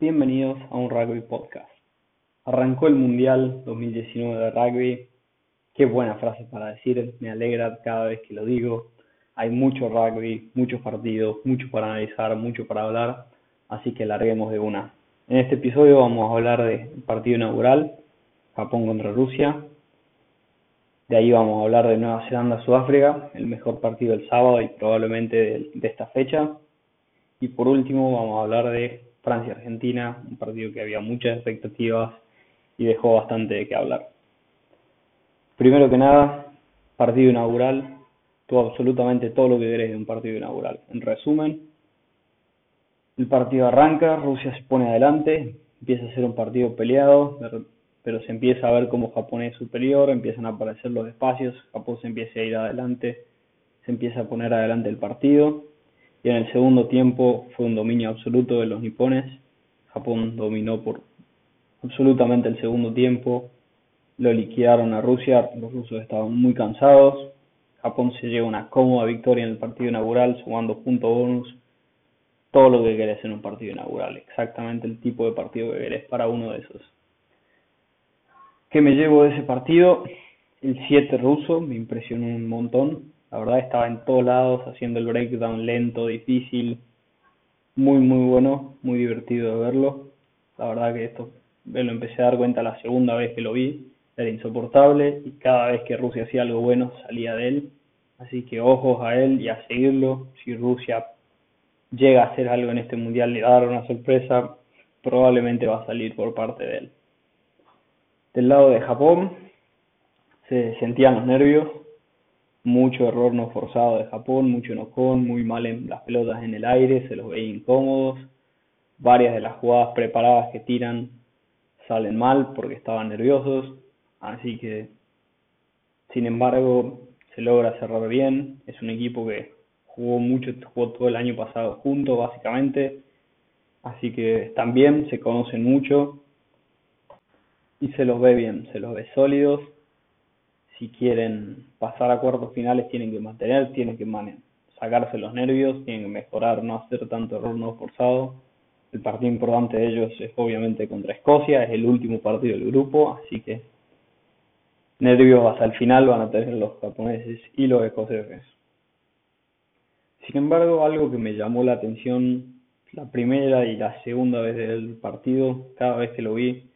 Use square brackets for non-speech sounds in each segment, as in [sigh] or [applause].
Bienvenidos a un Rugby Podcast. Arrancó el Mundial 2019 de Rugby. Qué buena frase para decir, me alegra cada vez que lo digo. Hay mucho rugby, muchos partidos, mucho para analizar, mucho para hablar, así que larguemos de una. En este episodio vamos a hablar del partido inaugural, Japón contra Rusia. De ahí vamos a hablar de Nueva Zelanda-Sudáfrica, el mejor partido del sábado y probablemente de, de esta fecha. Y por último vamos a hablar de Francia-Argentina, un partido que había muchas expectativas y dejó bastante de qué hablar. Primero que nada, partido inaugural, todo absolutamente todo lo que querés de un partido inaugural. En resumen, el partido arranca, Rusia se pone adelante, empieza a ser un partido peleado, pero se empieza a ver como Japón es superior, empiezan a aparecer los espacios, Japón se empieza a ir adelante, se empieza a poner adelante el partido y en el segundo tiempo fue un dominio absoluto de los nipones. Japón dominó por absolutamente el segundo tiempo, lo liquidaron a Rusia, los rusos estaban muy cansados, Japón se lleva una cómoda victoria en el partido inaugural sumando punto bonus, todo lo que querés en un partido inaugural, exactamente el tipo de partido que querés para uno de esos. ¿Qué me llevo de ese partido? El 7 ruso me impresionó un montón, la verdad estaba en todos lados haciendo el breakdown lento, difícil, muy muy bueno, muy divertido de verlo. La verdad que esto me lo empecé a dar cuenta la segunda vez que lo vi, era insoportable y cada vez que Rusia hacía algo bueno salía de él. Así que ojos a él y a seguirlo. Si Rusia llega a hacer algo en este mundial, le va dar una sorpresa, probablemente va a salir por parte de él. Del lado de Japón, se sentían los nervios, mucho error no forzado de Japón, mucho no con, muy mal en las pelotas en el aire, se los veía incómodos. Varias de las jugadas preparadas que tiran salen mal porque estaban nerviosos, así que sin embargo se logra cerrar bien. Es un equipo que jugó mucho, jugó todo el año pasado junto básicamente, así que también se conocen mucho y se los ve bien, se los ve sólidos si quieren pasar a cuartos finales tienen que mantener, tienen que sacarse los nervios, tienen que mejorar, no hacer tanto error no forzado. El partido importante de ellos es obviamente contra Escocia, es el último partido del grupo, así que nervios hasta el final van a tener los japoneses y los escoceses. Sin embargo, algo que me llamó la atención la primera y la segunda vez del partido, cada vez que lo vi,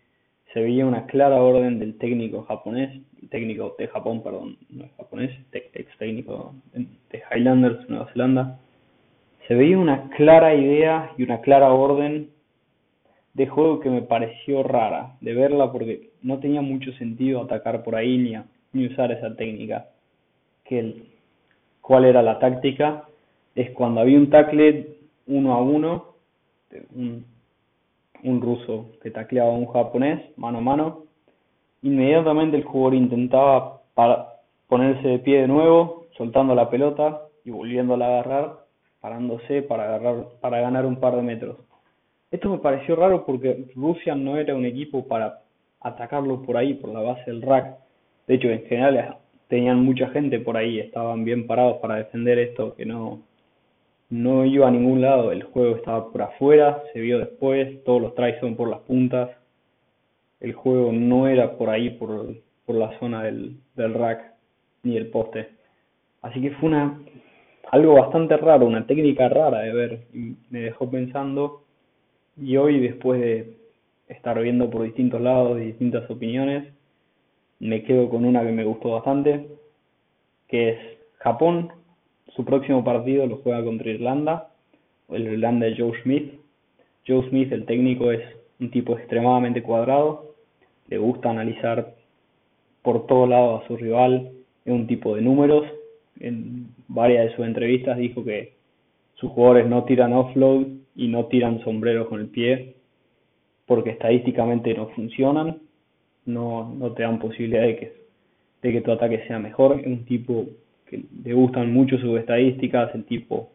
se veía una clara orden del técnico japonés, técnico de Japón, perdón, no es japonés, ex técnico de Highlanders, Nueva Zelanda. Se veía una clara idea y una clara orden de juego que me pareció rara de verla porque no tenía mucho sentido atacar por ahí ni, usar esa técnica. Que el, ¿Cuál era la táctica? Es cuando había un tackle uno a uno, un un ruso que tacleaba a un japonés mano a mano. Inmediatamente el jugador intentaba ponerse de pie de nuevo, soltando la pelota y volviéndola a agarrar, parándose para, agarrar, para ganar un par de metros. Esto me pareció raro porque Rusia no era un equipo para atacarlo por ahí, por la base del rack. De hecho, en general tenían mucha gente por ahí, estaban bien parados para defender esto, que no, no iba a ningún lado, el juego estaba por afuera, se vio después, todos los tries son por las puntas, el juego no era por ahí, por, por la zona del, del rack ni el poste. Así que fue una algo bastante raro, una técnica rara de ver, y me dejó pensando, y hoy después de estar viendo por distintos lados y distintas opiniones, me quedo con una que me gustó bastante, que es Japón su próximo partido lo juega contra Irlanda, el Irlanda de Joe Smith. Joe Smith, el técnico, es un tipo extremadamente cuadrado, le gusta analizar por todo lado a su rival, es un tipo de números. En varias de sus entrevistas dijo que sus jugadores no tiran offload y no tiran sombreros con el pie porque estadísticamente no funcionan, no, no te dan posibilidad de que, de que tu ataque sea mejor. Es un tipo que le gustan mucho sus estadísticas, el tipo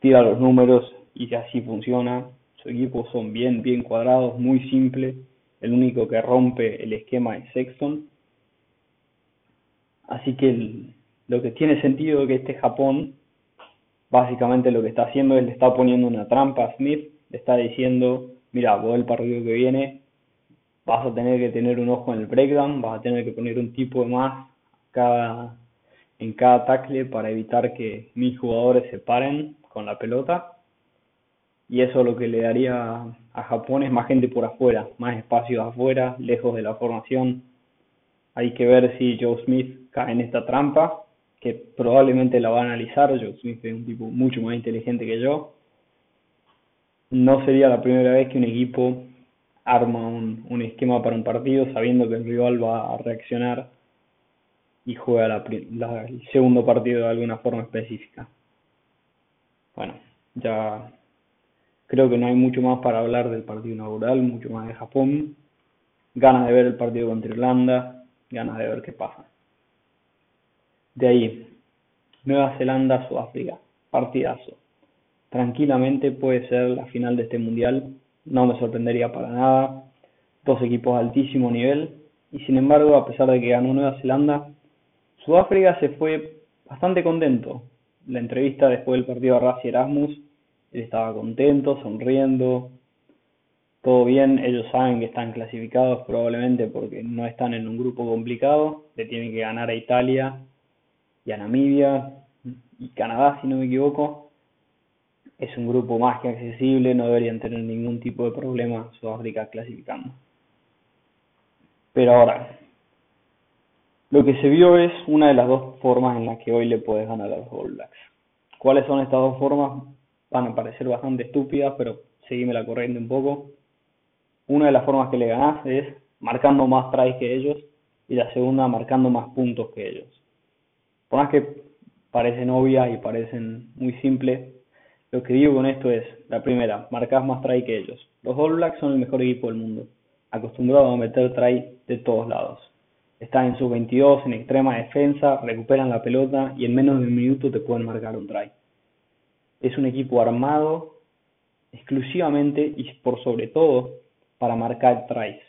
tira los números y así funciona. Su equipo son bien, bien cuadrados, muy simple. El único que rompe el esquema es Sexton. Así que lo que tiene sentido es que este Japón, básicamente lo que está haciendo es le está poniendo una trampa a Smith, le está diciendo mira, vos el partido que viene vas a tener que tener un ojo en el breakdown, vas a tener que poner un tipo más cada, en cada tackle para evitar que mis jugadores se paren con la pelota. Y eso lo que le daría a Japón es más gente por afuera, más espacios afuera, lejos de la formación. Hay que ver si Joe Smith cae en esta trampa, que probablemente la va a analizar. Joe Smith es un tipo mucho más inteligente que yo. No sería la primera vez que un equipo arma un, un esquema para un partido sabiendo que el rival va a reaccionar y juega la, el segundo partido de alguna forma específica. Bueno, ya creo que no hay mucho más para hablar del partido inaugural, mucho más de Japón. Ganas de ver el partido contra Irlanda, ganas de ver qué pasa. De ahí, Nueva Zelanda, Sudáfrica, partidazo. Tranquilamente puede ser la final de este mundial no me sorprendería para nada. Dos equipos de altísimo nivel. Y sin embargo, a pesar de que ganó Nueva Zelanda, Sudáfrica se fue bastante contento. La entrevista después del partido a Rassi Erasmus, él estaba contento, sonriendo, todo bien, ellos saben que están clasificados probablemente porque no están en un grupo complicado, le tienen que ganar a Italia y a Namibia y Canadá si no me equivoco, es un grupo más que accesible, no deberían tener ningún tipo de problema Sudáfrica clasificando. Pero ahora, lo que se vio es una de las dos formas en las que hoy le puedes ganar a los All Blacks. ¿Cuáles son estas dos formas? Van a parecer bastante estúpidas, pero seguime la corriente un poco. Una de las formas que le ganás es marcando más tries que ellos y la segunda marcando más puntos que ellos. Por más que parecen obvias y parecen muy simples, lo que digo con esto es, la primera, marcas más try que ellos. Los All Blacks son el mejor equipo del mundo, acostumbrados a meter try de todos lados. Están en sus 22 en extrema defensa, recuperan la pelota y en menos de un minuto te pueden marcar un try. Es un equipo armado exclusivamente y por sobre todo para marcar tries.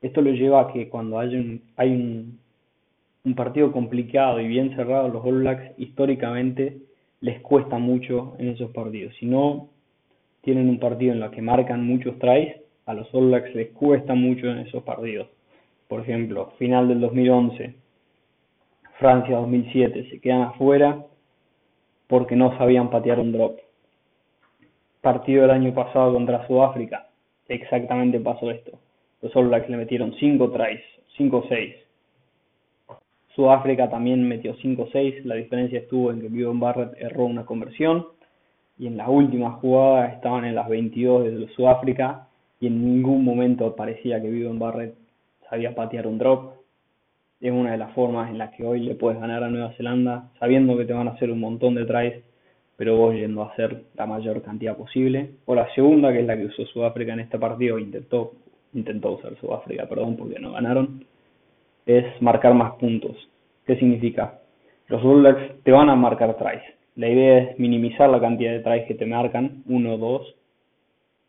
Esto lo lleva a que cuando hay un, hay un, partido complicado y bien cerrado, los All Blacks históricamente les cuesta mucho en esos partidos. Si no tienen un partido en el que marcan muchos tries, a los All Blacks les cuesta mucho en esos partidos. Por ejemplo, final del 2011, Francia 2007, se quedan afuera porque no sabían patear un drop. Partido del año pasado contra Sudáfrica, exactamente pasó esto. Los All Blacks le metieron 5 tries, 5 o 6 Sudáfrica también metió 5-6, la diferencia estuvo en que Vivian Barrett erró una conversión y en la última jugada estaban en las 22 de Sudáfrica y en ningún momento parecía que Vivian Barrett sabía patear un drop. Es una de las formas en las que hoy le puedes ganar a Nueva Zelanda, sabiendo que te van a hacer un montón de tries, pero vos yendo a hacer la mayor cantidad posible. O la segunda, que es la que usó Sudáfrica en este partido, intentó, intentó usar Sudáfrica, perdón, porque no ganaron es marcar más puntos. ¿Qué significa? Los All te van a marcar tries. La idea es minimizar la cantidad de tries que te marcan, uno dos,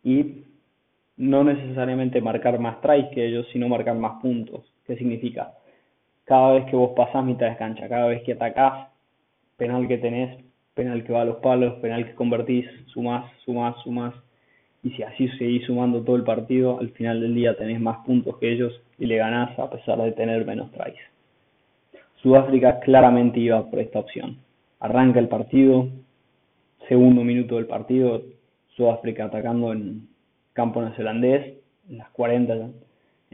y no necesariamente marcar más tries que ellos, sino marcar más puntos. ¿Qué significa? Cada vez que vos pasás mitad de cancha, cada vez que atacás, penal que tenés, penal que va a los palos, penal que convertís, sumás, sumás, sumás, y si así seguís sumando todo el partido, al final del día tenés más puntos que ellos y le ganás a pesar de tener menos tries. Sudáfrica claramente iba por esta opción. Arranca el partido, segundo minuto del partido, Sudáfrica atacando en campo neozelandés, en las 40,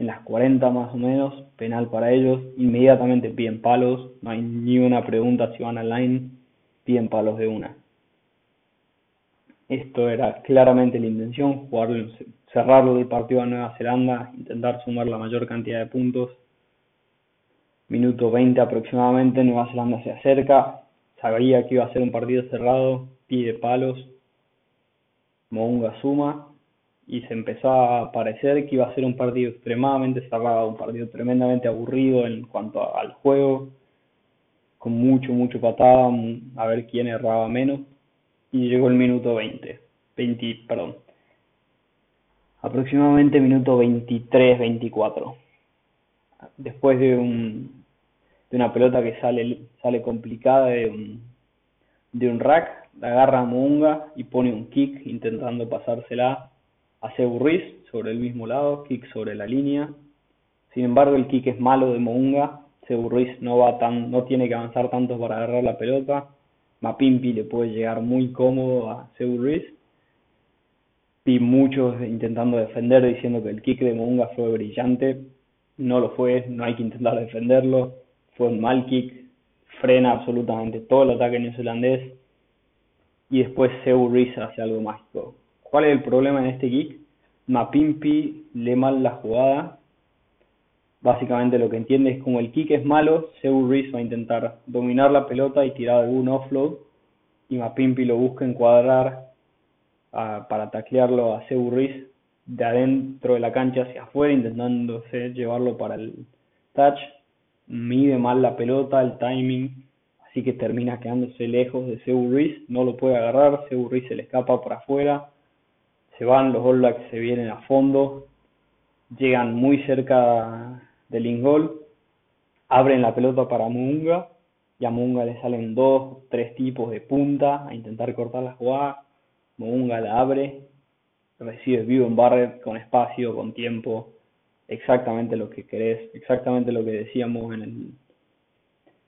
en las 40 más o menos, penal para ellos, inmediatamente piden palos, no hay ni una pregunta si van al line, piden palos de una. Esto era claramente la intención, jugar, cerrarlo del partido a Nueva Zelanda, intentar sumar la mayor cantidad de puntos. Minuto 20 aproximadamente, Nueva Zelanda se acerca, sabía que iba a ser un partido cerrado, pide palos, Mounga suma y se empezó a parecer que iba a ser un partido extremadamente cerrado, un partido tremendamente aburrido en cuanto al juego, con mucho, mucho patada, a ver quién erraba menos y llegó el minuto 20, 20, perdón, aproximadamente minuto 23, 24. Después de un de una pelota que sale sale complicada de un de un rack, la agarra a Munga y pone un kick intentando pasársela a Seburris sobre el mismo lado, kick sobre la línea. Sin embargo, el kick es malo de Mounga. Seburris no va tan, no tiene que avanzar tanto para agarrar la pelota. Mapimpi le puede llegar muy cómodo a Seburris. Vi muchos intentando defender diciendo que el kick de Mounga fue brillante. No lo fue, no hay que intentar defenderlo. Fue un mal kick, frena absolutamente todo el ataque neozelandés y después Seburris hace algo mágico. ¿Cuál es el problema en este kick? Mapimpi lee mal la jugada. Básicamente lo que entiende es como el kick es malo, Seburris va a intentar dominar la pelota y tirar algún offload y Mapimpi lo busca encuadrar para taclearlo a Seburris de adentro de la cancha hacia afuera intentándose llevarlo para el touch. Mide mal la pelota, el timing así que termina quedándose lejos de Seu Ruiz, no lo puede agarrar, Seu Ruiz se le escapa por afuera, se van, los All se vienen a fondo, llegan muy cerca del ingol, abren la pelota para Munga, y a Munga le salen dos, tres tipos de punta a intentar cortar la jugada, Munga la abre, recibe vivo en Barrett con espacio, con tiempo, exactamente lo que querés, exactamente lo que decíamos en el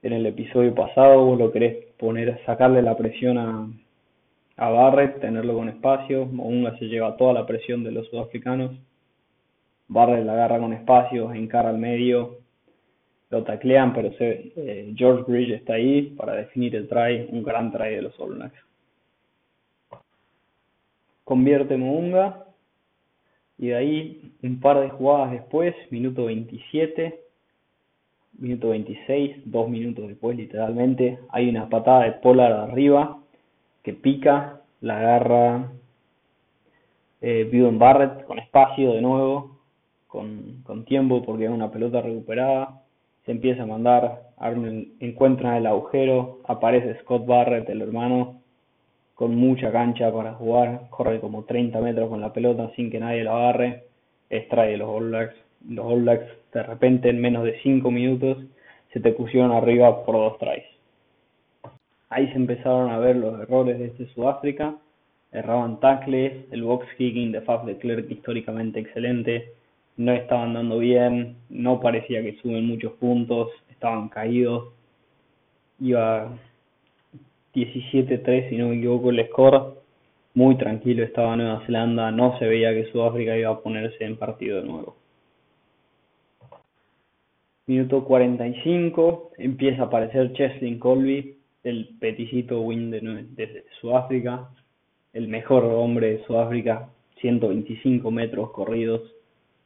en el episodio pasado, vos lo querés poner, sacarle la presión a, a Barrett, tenerlo con espacio, Mounga se lleva toda la presión de los sudafricanos, Barrett la agarra con espacio, encara al medio, lo taclean, pero se, eh, George Bridge está ahí para definir el try, un gran try de los All Blacks. Convierte Mounga y de ahí un par de jugadas después, minuto 27, minuto 26, dos minutos después literalmente, hay una patada de Pollard arriba que pica, la agarra eh, Barrett con espacio de nuevo, con, con tiempo porque es una pelota recuperada, se empieza a mandar, encuentra el agujero, aparece Scott Barrett, el hermano, con mucha cancha para jugar, corre como 30 metros con la pelota sin que nadie la agarre, extrae los All Blacks, los All Blacks de repente en menos de 5 minutos se te pusieron arriba por dos tries. Ahí se empezaron a ver los errores de este Sudáfrica, erraban tackles, el box kicking de Faf de Klerk históricamente excelente, no estaban dando bien, no parecía que suben muchos puntos, estaban caídos, iba 17-3 si no me equivoco el score, muy tranquilo estaba Nueva Zelanda, no se veía que Sudáfrica iba a ponerse en partido de nuevo. Minuto 45, empieza a aparecer Cheslin Colby, el peticito win de, Sudáfrica, el mejor hombre de Sudáfrica, 125 metros corridos,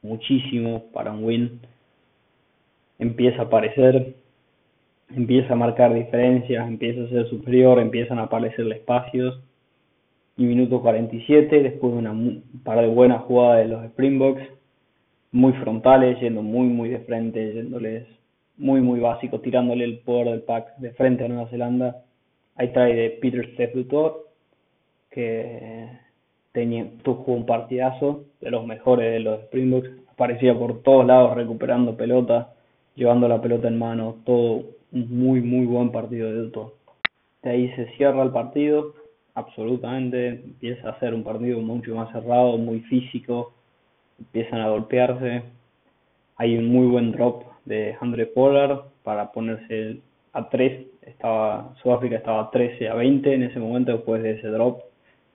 muchísimo para un win. Empieza a aparecer, empieza a marcar diferencias, empieza a ser superior, empiezan a aparecer espacios. Y minuto 47, después de una par de buenas jugadas de los Springboks, muy frontales, yendo muy, muy de frente, yéndoles muy, muy básico, tirándole el poder del pack de frente a Nueva Zelanda. Ahí trae de Peter Stephutor, que tenía, tuvo un partidazo de los mejores de los Springboks. Aparecía por todos lados recuperando pelota, llevando la pelota en mano, todo un muy, muy buen partido de todo. De ahí se cierra el partido, absolutamente, empieza a ser un partido mucho más cerrado, muy físico, empiezan a golpearse. Hay un muy buen drop de Andre Pollard para ponerse a 3. Estaba, Sudáfrica estaba 13 a 20 en ese momento después de ese drop.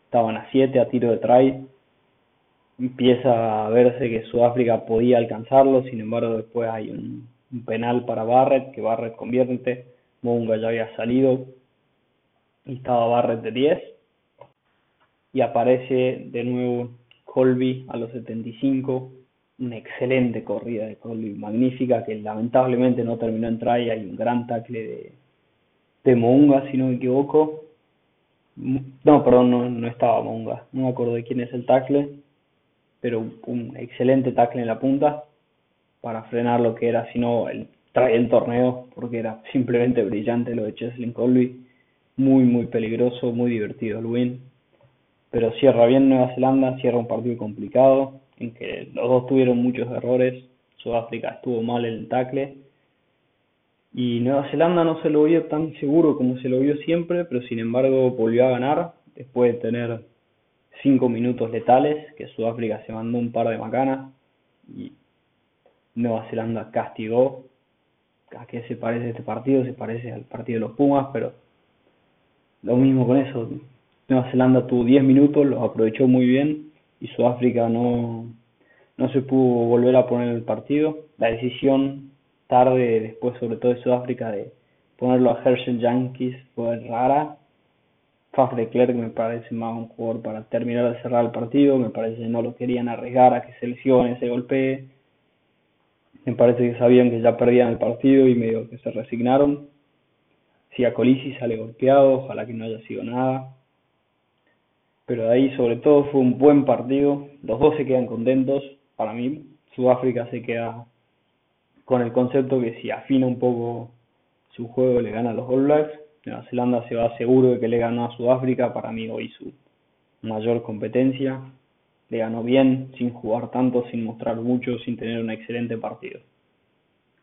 Estaban a 7 a tiro de try. Empieza a verse que Sudáfrica podía alcanzarlo, sin embargo después hay un, penal para Barrett, que Barrett convierte. Munga ya había salido y estaba Barrett de 10. Y aparece de nuevo Colby a los 75, una excelente corrida de Colby, magnífica, que lamentablemente no terminó en try, hay un gran tackle de, de Mounga, si no me equivoco. No, perdón, no, no estaba Mounga, no me acuerdo de quién es el tackle, pero un excelente tackle en la punta para frenar lo que era, si no, el, el torneo, porque era [laughs] simplemente brillante lo de Cheslin Colby, muy, muy peligroso, muy divertido el win. Pero cierra bien Nueva Zelanda, cierra un partido complicado, en que los dos tuvieron muchos errores, Sudáfrica estuvo mal en el tackle, y Nueva Zelanda no se lo vio tan seguro como se lo vio siempre, pero sin embargo volvió a ganar, después de tener cinco minutos letales, que Sudáfrica se mandó un par de macanas y Nueva Zelanda castigó. ¿A qué se parece este partido? Se parece al partido de los Pumas, pero lo mismo con eso. Nueva Zelanda tuvo 10 minutos, los aprovechó muy bien y Sudáfrica no, no se pudo volver a poner el partido. La decisión tarde, después sobre todo de Sudáfrica, de ponerlo a Herschel Yankees fue rara. Faf de Klerk me parece más un jugador para terminar de cerrar el partido, me parece que no lo querían arriesgar a que se lesione, se golpee. Me parece que sabían que ya perdían el partido y medio que se resignaron. Si a Colisi sale golpeado, ojalá que no haya sido nada. Pero de ahí sobre todo fue un buen partido, los dos se quedan contentos, para mí Sudáfrica se queda con el concepto que si afina un poco su juego le gana a los All Blacks. Nueva Zelanda se va seguro de que le ganó a Sudáfrica, para mí hoy su mayor competencia. Le ganó bien, sin jugar tanto, sin mostrar mucho, sin tener un excelente partido.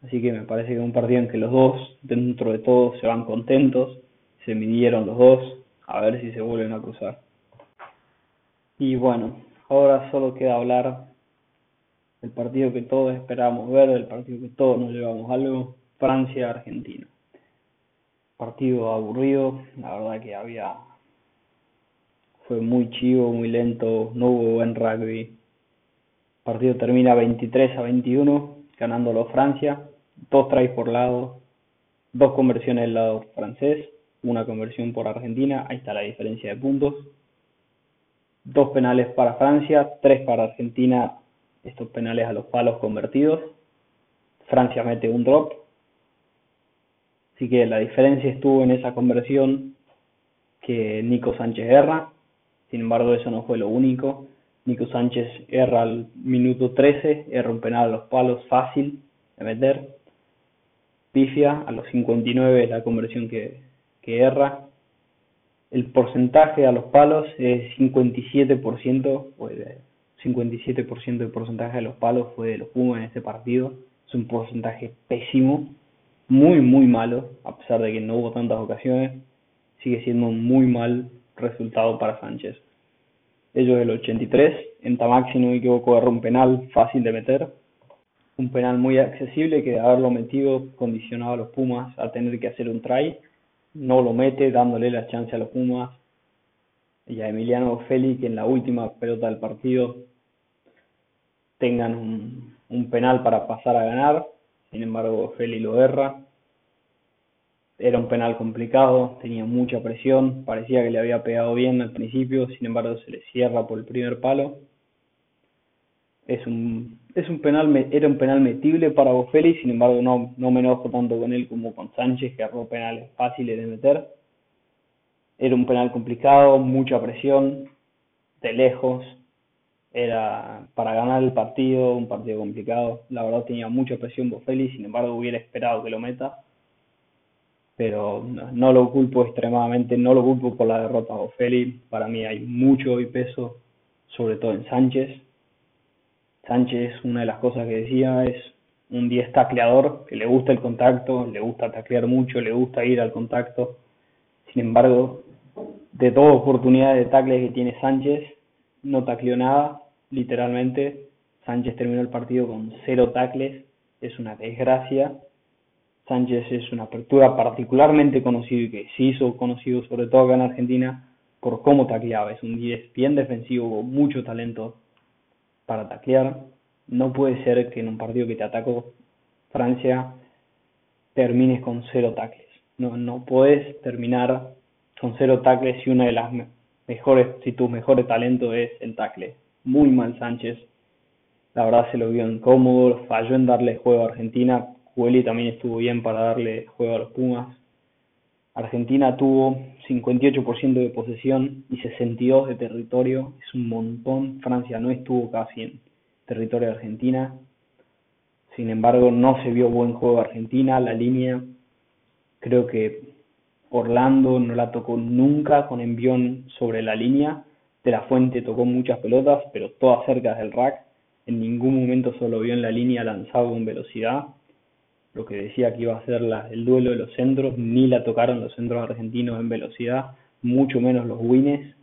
Así que me parece que es un partido en que los dos, dentro de todo, se van contentos, se midieron los dos, a ver si se vuelven a cruzar. Y bueno, ahora solo queda hablar del partido que todos esperábamos ver, del partido que todos nos llevamos algo, Francia-Argentina partido aburrido, la verdad que había fue muy chivo, muy lento, no hubo buen rugby. El partido termina 23 a 21, ganándolo Francia, dos tries por lado, dos conversiones del lado francés, una conversión por Argentina, ahí está la diferencia de puntos. Dos penales para Francia, tres para Argentina, estos penales a los palos convertidos. Francia mete un drop, Así que la diferencia estuvo en esa conversión que Nico Sánchez erra. Sin embargo, eso no fue lo único. Nico Sánchez erra al minuto 13, erra un penal a los palos fácil de meter. Pifia a los 59 es la conversión que, que erra. El porcentaje a los palos es 57%, pues 57% del porcentaje de los palos fue de los Pumas en este partido. Es un porcentaje pésimo muy, muy malo, a pesar de que no hubo tantas ocasiones, sigue siendo un muy mal resultado para Sánchez. Ellos el 83, en Tamax, si no me equivoco, erró un penal fácil de meter, un penal muy accesible que de haberlo metido condicionaba a los Pumas a tener que hacer un try, no lo mete dándole la chance a los Pumas y a Emiliano Félix que en la última pelota del partido tengan un, penal para pasar a ganar sin embargo Feli lo erra. Era un penal complicado, tenía mucha presión, parecía que le había pegado bien al principio, sin embargo se le cierra por el primer palo. Es un, es un penal, era un penal metible para Bofelli, sin embargo no, no me enojo tanto con él como con Sánchez, que agarró penales fáciles de meter. Era un penal complicado, mucha presión, de lejos, era para ganar el partido, un partido complicado. La verdad tenía mucha presión Bofelli, sin embargo hubiera esperado que lo meta. Pero no, lo culpo extremadamente, no lo culpo por la derrota de Bofelli. Para mí hay mucho hoy peso, sobre todo en Sánchez. Sánchez, una de las cosas que decía, es un 10 tacleador, que le gusta el contacto, le gusta taclear mucho, le gusta ir al contacto. Sin embargo, de todas oportunidades de tackles que tiene Sánchez, no tacleó nada, literalmente. Sánchez terminó el partido con cero tacles, es una desgracia. Sánchez es una apertura particularmente conocido y que se hizo conocido sobre todo acá en Argentina por cómo tacleaba. Es un 10 bien defensivo con mucho talento para taclear. No puede ser que en un partido que te atacó Francia termines con cero tacles. No, no puedes terminar con cero tacles si una de las mejores, si tu mejor talento es el tackle. Muy mal Sánchez. La verdad se lo vio incómodo, falló en darle juego a Argentina. Juli también estuvo bien para darle juego a los Pumas. Argentina tuvo 58% de posesión y 62% de territorio. Es un montón. Francia no estuvo casi en territorio de Argentina. Sin embargo, no se vio buen juego Argentina. La línea creo que Orlando no la tocó nunca con envión sobre la línea. De la Fuente tocó muchas pelotas, pero todas cerca del rack. En ningún momento solo vio en la línea lanzado con velocidad. Lo que decía que iba a ser el duelo de los centros, ni la tocaron los centros argentinos en velocidad, mucho menos los wines.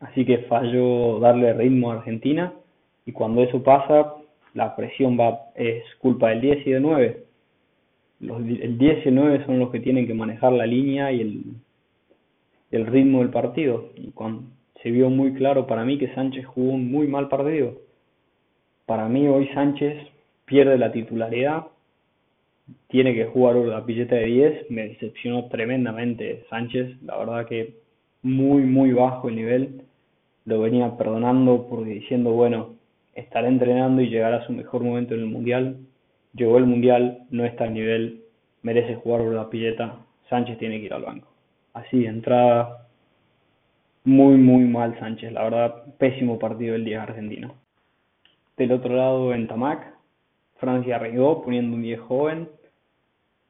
así que falló darle ritmo a Argentina y cuando eso pasa, la presión va es culpa del 10 y del 9. Los, el 10 y el 9 son los que tienen que manejar la línea y el, el ritmo del partido. Y cuando se vio muy claro para mí que Sánchez jugó un muy mal partido. Para mí hoy Sánchez pierde la titularidad, tiene que jugar la pilleta de 10, me decepcionó tremendamente Sánchez, la verdad que muy muy bajo el nivel, lo venía perdonando porque diciendo, bueno, estará entrenando y llegará a su mejor momento en el Mundial, llegó el Mundial, no está al nivel, merece jugar la pilleta, Sánchez tiene que ir al banco. Así, entrada muy muy mal Sánchez, la verdad, pésimo partido el día argentino. Del otro lado en Tamac, Francia arriesgó poniendo un 10 joven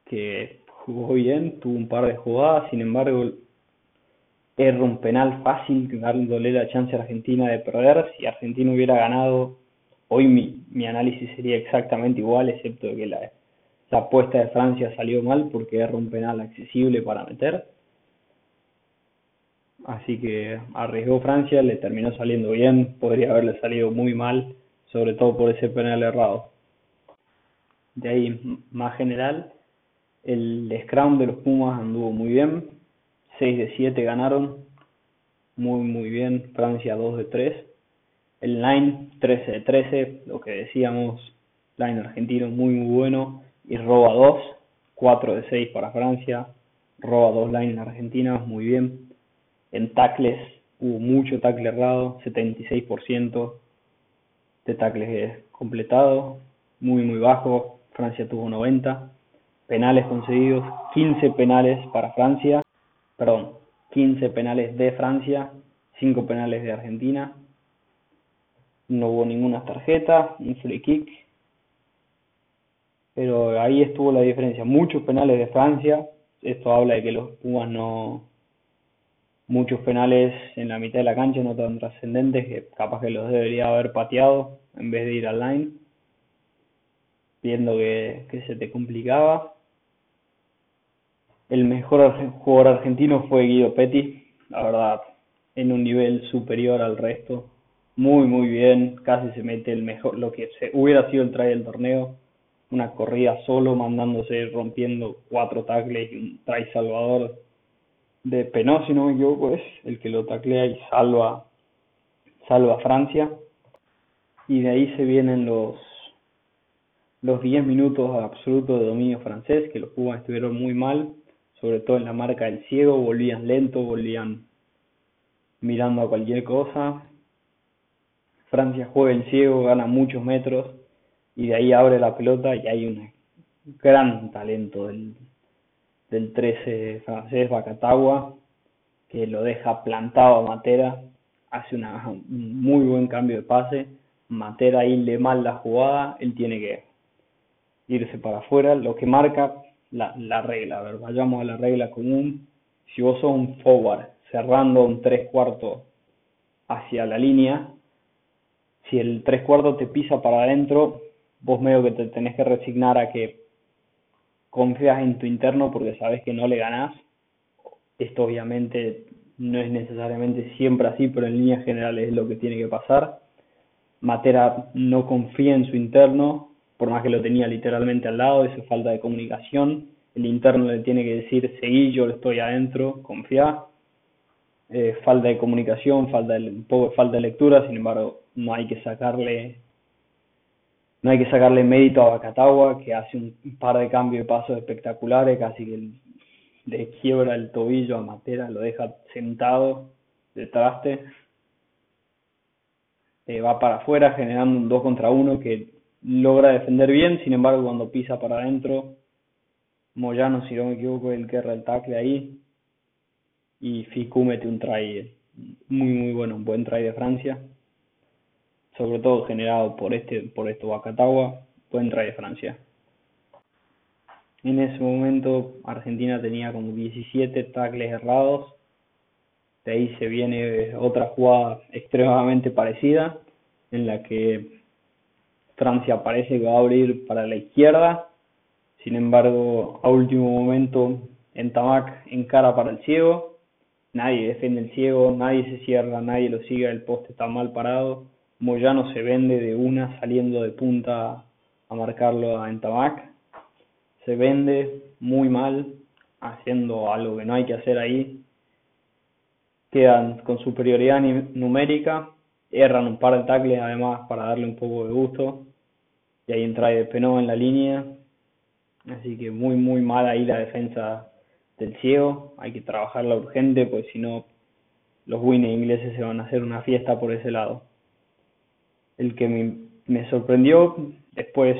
que jugó bien, tuvo un par de jugadas, sin embargo erra un penal fácil, dándole la chance a Argentina de perder. Si Argentina hubiera ganado, hoy mi, análisis sería exactamente igual, excepto que la, la apuesta de Francia salió mal porque erra un penal accesible para meter. Así que arriesgó Francia, le terminó saliendo bien, podría haberle salido muy mal, sobre todo por ese penal errado. De ahí, más general, el scrum de los Pumas anduvo muy bien, 6 de 7 ganaron, muy muy bien, Francia 2 de 3, el line 13 de 13, lo que decíamos, line argentino muy muy bueno, y roba 2, 4 de 6 para Francia, roba 2 line en Argentina, muy bien, en tackles hubo mucho tackle errado, 76% de tackles completados, muy muy bajo, Francia tuvo 90 penales concedidos, 15 penales para Francia, perdón, 15 penales de Francia, 5 penales de Argentina. No hubo ninguna tarjeta, un free kick. Pero ahí estuvo la diferencia. Muchos penales de Francia. Esto habla de que los Pumas no. Muchos penales en la mitad de la cancha no tan trascendentes que capaz que los debería haber pateado en vez de ir al line viendo que, se te complicaba. El mejor jugador argentino fue Guido Petti, la verdad, en un nivel superior al resto. Muy, muy bien, casi se mete el mejor, lo que hubiera sido el try del torneo. Una corrida solo, mandándose, rompiendo cuatro tacles y un try salvador de Penó, si no me equivoco, es el que lo taclea y salva, salva a Francia. Y de ahí se vienen los, los 10 minutos absolutos de dominio francés, que los Pumas estuvieron muy mal, sobre todo en la marca del ciego, volvían lento, volvían mirando a cualquier cosa. Francia juega el ciego, gana muchos metros y de ahí abre la pelota y hay un gran talento del, del 13 francés, Bacatagua, que lo deja plantado a Matera, hace una, un muy buen cambio de pase. Matera ahí le mal la jugada, él tiene que irse para afuera, lo que marca la, la regla. A ver, vayamos a la regla común. Si vos sos un forward cerrando un tres cuartos hacia la línea, si el tres cuartos te pisa para adentro, vos medio que te tenés que resignar a que confías en tu interno porque sabes que no le ganás. Esto obviamente no es necesariamente siempre así, pero en líneas generales es lo que tiene que pasar. Matera no confía en su interno, por más que lo tenía literalmente al lado, eso es falta de comunicación. El interno le tiene que decir, seguí, yo estoy adentro, confía. Eh, falta de comunicación, falta de, poco falta de lectura, sin embargo, no hay que sacarle no hay que sacarle mérito a Bacatagua, que hace un par de cambios de pasos espectaculares, casi que le quiebra el tobillo a Matera, lo deja sentado de traste. Eh, va para afuera generando un 2 contra 1 que logra defender bien, sin embargo cuando pisa para adentro, Moyano, si no me equivoco, el que el tackle ahí, y Ficú mete un try muy muy bueno, un buen try de Francia, sobre todo generado por este por esto Bacatagua, buen try de Francia. En ese momento Argentina tenía como 17 tackles errados, de ahí se viene otra jugada extremadamente parecida, en la que Francia parece que va a abrir para la izquierda. Sin embargo, a último momento, en Tamac encara para el ciego. nadie defiende el ciego, nadie se cierra, nadie lo sigue, el poste está mal parado. Moyano se vende de una saliendo de punta a marcarlo a Entamac. Se vende muy mal, haciendo algo que no hay que hacer ahí. Quedan con superioridad numérica, erran un par de tackles además para darle un poco de gusto. Y ahí entra de Penó en la línea. Así que muy, muy mal ahí la defensa del ciego. Hay que trabajarla urgente, pues si no, los winners ingleses se van a hacer una fiesta por ese lado. El que me, sorprendió, después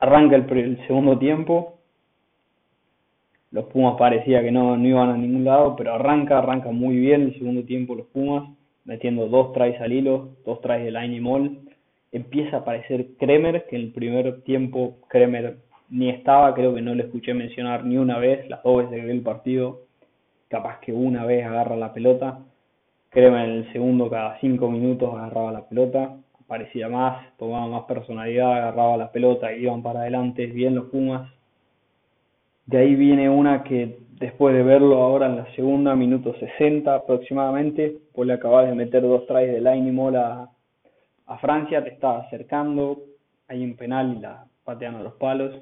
arranca el, segundo tiempo. Los Pumas parecía que no, no iban a ningún lado, pero arranca, arranca muy bien el segundo tiempo los Pumas, metiendo dos tries al hilo, dos tries de Line y Moll. Empieza a aparecer Kremer, que en el primer tiempo Kremer ni estaba, creo que no le escuché mencionar ni una vez, las dos veces que vi el partido, capaz que una vez agarra la pelota, créeme en el segundo cada cinco minutos agarraba la pelota, aparecía más, tomaba más personalidad, agarraba la pelota iban para adelante, bien los Pumas. De ahí viene una que después de verlo ahora en la segunda, minuto 60 aproximadamente, pues le acabas de meter dos tries de line y mola a Francia, te estaba acercando, hay un penal y la pateando los palos.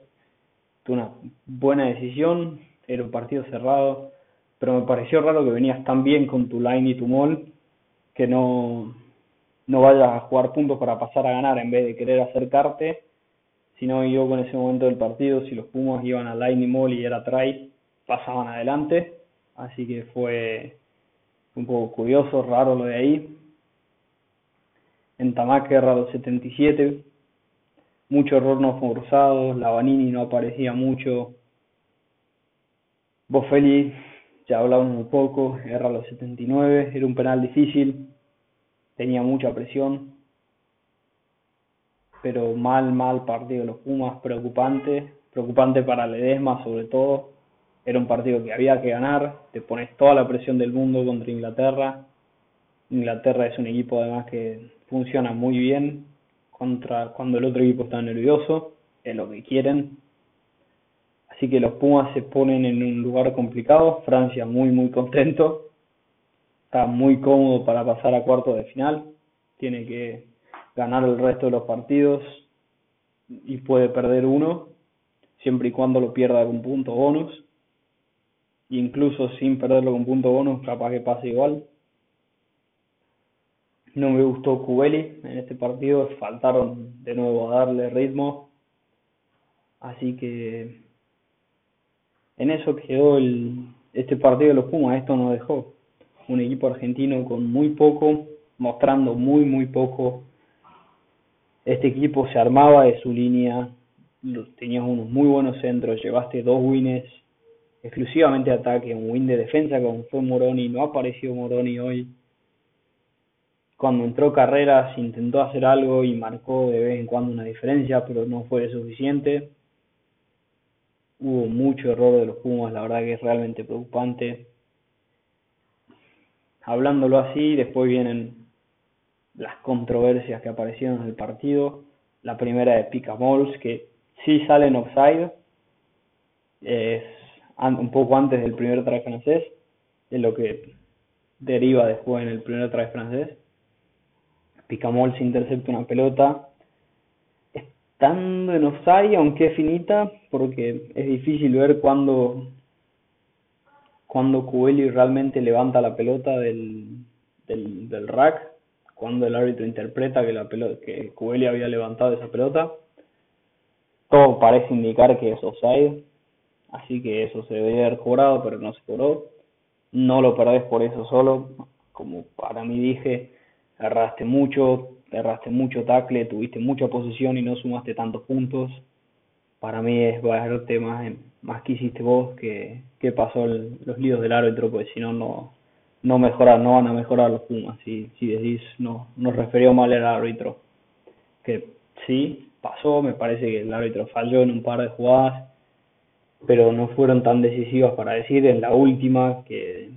Una buena decisión, era un partido cerrado, pero me pareció raro que venías tan bien con tu line y tu mall que no, no vayas a jugar puntos para pasar a ganar en vez de querer acercarte, sino yo con ese momento del partido, si los Pumas iban a line y mall y era try, pasaban adelante, así que fue un poco curioso, raro lo de ahí. En Tamac era los 77, mucho error no forzado, Vanini no aparecía mucho. Boffelli, ya hablamos un poco, erra los 79, era un penal difícil, tenía mucha presión, pero mal, mal partido de los Pumas, preocupante, preocupante para Ledesma sobre todo. Era un partido que había que ganar, te pones toda la presión del mundo contra Inglaterra. Inglaterra es un equipo además que funciona muy bien, contra cuando el otro equipo está nervioso, es lo que quieren. Así que los Pumas se ponen en un lugar complicado, Francia muy muy contento, está muy cómodo para pasar a cuarto de final, tiene que ganar el resto de los partidos y puede perder uno, siempre y cuando lo pierda con punto bonus, incluso sin perderlo con punto bonus, capaz que pase igual. No me gustó Cubeli en este partido, faltaron de nuevo a darle ritmo. Así que en eso quedó el, este partido de los Pumas, esto nos dejó. Un equipo argentino con muy poco, mostrando muy, muy poco. Este equipo se armaba de su línea, tenías unos muy buenos centros, llevaste dos wins exclusivamente ataque, un win de defensa como fue Moroni, no apareció Moroni hoy cuando entró Carreras intentó hacer algo y marcó de vez en cuando una diferencia, pero no fue suficiente. Hubo mucho error de los Pumas, la verdad que es realmente preocupante. Hablándolo así, después vienen las controversias que aparecieron en el partido. La primera de Pica Mols, que sí sale en offside, es un poco antes del primer try francés, es lo que deriva después en el primer try francés Picamol se intercepta una pelota estando en offside, aunque es finita, porque es difícil ver cuando Cubeli realmente levanta la pelota del, del, rack, cuando el árbitro interpreta que la pelota, que Cubeli había levantado esa pelota. Todo parece indicar que es offside, así que eso se debería haber cobrado, pero no se cobró. No lo perdés por eso solo, como para mí dije, erraste mucho, erraste mucho tackle, tuviste mucha posición y no sumaste tantos puntos. Para mí es bajarte más, más que hiciste vos que, pasó los líos del árbitro, porque si no, no no no van a mejorar los Pumas. Si, si decís, no, nos refirió mal el árbitro. Que sí, pasó, me parece que el árbitro falló en un par de jugadas, pero no fueron tan decisivas para decir en la última que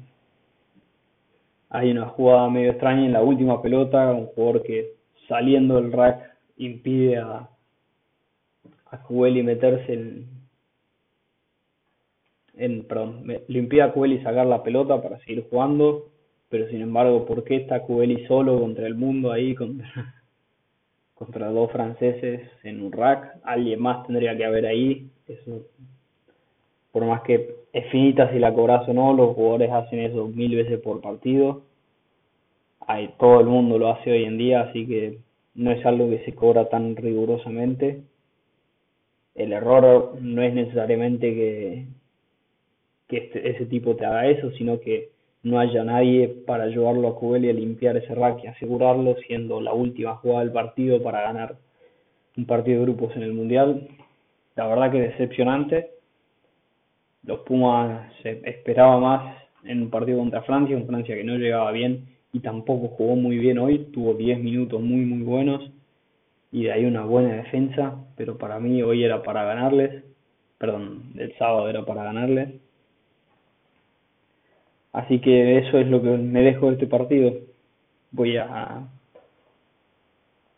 hay una jugada medio extraña en la última pelota, un jugador que saliendo del rack impide a, a Cubeli meterse en, en, perdón, le impide a Cubeli sacar la pelota para seguir jugando, pero sin embargo, ¿por qué está Cubeli solo contra el mundo ahí, contra, [laughs] contra dos franceses en un rack? Alguien más tendría que haber ahí, eso, por más que es finita si la cobras o no, los jugadores hacen eso mil veces por partido, Hay, todo el mundo lo hace hoy en día, así que no es algo que se cobra tan rigurosamente. El error no es necesariamente que, que este, ese tipo te haga eso, sino que no haya nadie para ayudarlo a Cubeli a limpiar ese rack y asegurarlo, siendo la última jugada del partido para ganar un partido de grupos en el Mundial. La verdad que decepcionante. Los Pumas se esperaba más en un partido contra Francia, un Francia que no llegaba bien y tampoco jugó muy bien hoy, tuvo 10 minutos muy muy buenos y de ahí una buena defensa, pero para mí hoy era para ganarles, perdón, el sábado era para ganarles Así que eso es lo que me dejo de este partido. Voy a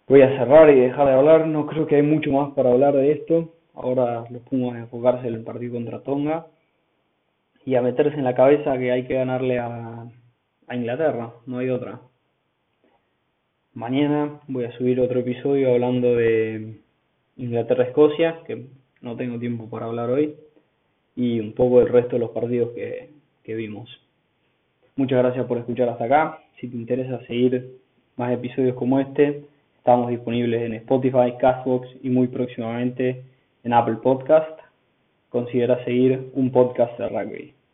voy a cerrar y dejar de hablar. No creo que hay mucho más para hablar de esto. Ahora los Pumas a enfocarse en el partido contra Tonga y a meterse en la cabeza que hay que ganarle a, Inglaterra. No hay otra. Mañana voy a subir otro episodio hablando de Inglaterra-Escocia, que no tengo tiempo para hablar hoy, y un poco del resto de los partidos que, que vimos. Muchas gracias por escuchar hasta acá. Si te interesa seguir más episodios como este, estamos disponibles en Spotify, Castbox y muy próximamente en Apple Podcast. Considera seguir un podcast de rugby.